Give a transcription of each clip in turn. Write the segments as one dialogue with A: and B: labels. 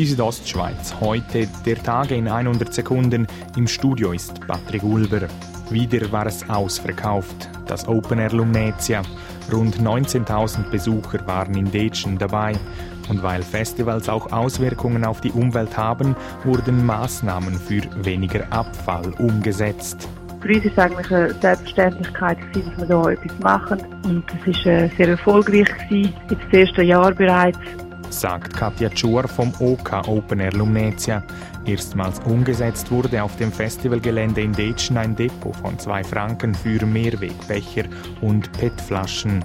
A: Die Südostschweiz. Heute der Tag in 100 Sekunden. Im Studio ist Patrick Ulber. Wieder war es ausverkauft. Das Open Air Lumnezia. Rund 19.000 Besucher waren in Detschen dabei. Und weil Festivals auch Auswirkungen auf die Umwelt haben, wurden Maßnahmen für weniger Abfall umgesetzt.
B: Für uns war es eigentlich eine Selbstverständlichkeit, dass wir hier etwas machen. Und es war sehr erfolgreich, in das erste Jahr bereits
A: sagt Katja Tschur vom OK Open Air Lumnezia. Erstmals umgesetzt wurde auf dem Festivalgelände in Detschen ein Depot von zwei Franken für Mehrwegbecher und PET-Flaschen.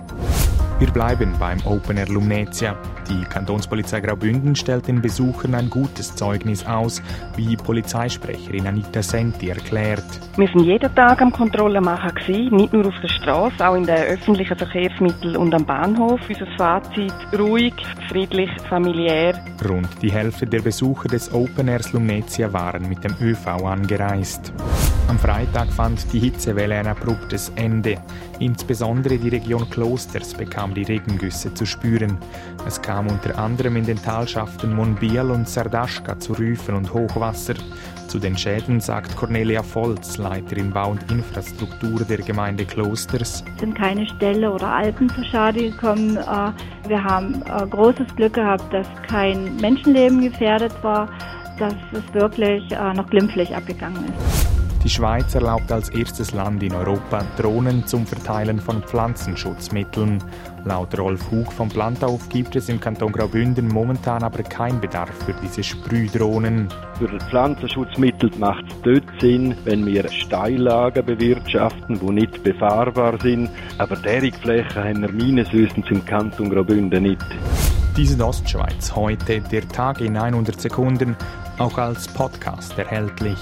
A: Wir bleiben beim Open Air Lumnezia. Die Kantonspolizei Graubünden stellt den Besuchern ein gutes Zeugnis aus, wie Polizeisprecherin Anita Senti erklärt.
C: Wir sind jeden Tag am Kontrollen machen, nicht nur auf der Straße, auch in den öffentlichen Verkehrsmitteln und am Bahnhof. Unser Fazit ruhig, friedlich, familiär.
A: Rund die Hälfte der Besucher des Open Air Lumnezia waren mit dem ÖV angereist. Am Freitag fand die Hitzewelle ein abruptes Ende. Insbesondere die Region Klosters bekam die Regengüsse zu spüren. Es kam unter anderem in den Talschaften Monbiel und Sardaschka zu Rüfen und Hochwasser. Zu den Schäden sagt Cornelia Volz, Leiterin Bau und Infrastruktur der Gemeinde Klosters.
D: Es sind keine Ställe oder Alpen zu Schade gekommen. Äh, wir haben äh, großes Glück gehabt, dass kein Menschenleben gefährdet war, dass es wirklich äh, noch glimpflich abgegangen ist.
A: Die Schweiz erlaubt als erstes Land in Europa Drohnen zum Verteilen von Pflanzenschutzmitteln. Laut Rolf Hug vom Plantauf gibt es im Kanton Graubünden momentan aber keinen Bedarf für diese Sprühdrohnen.
E: Für Pflanzenschutzmittel macht es dort Sinn, wenn wir Steillagen bewirtschaften, die nicht befahrbar sind. Aber derige Flächen haben wir meines Wissens im Kanton Graubünden nicht.
A: Diese Ostschweiz heute, der Tag in 100 Sekunden, auch als Podcast erhältlich.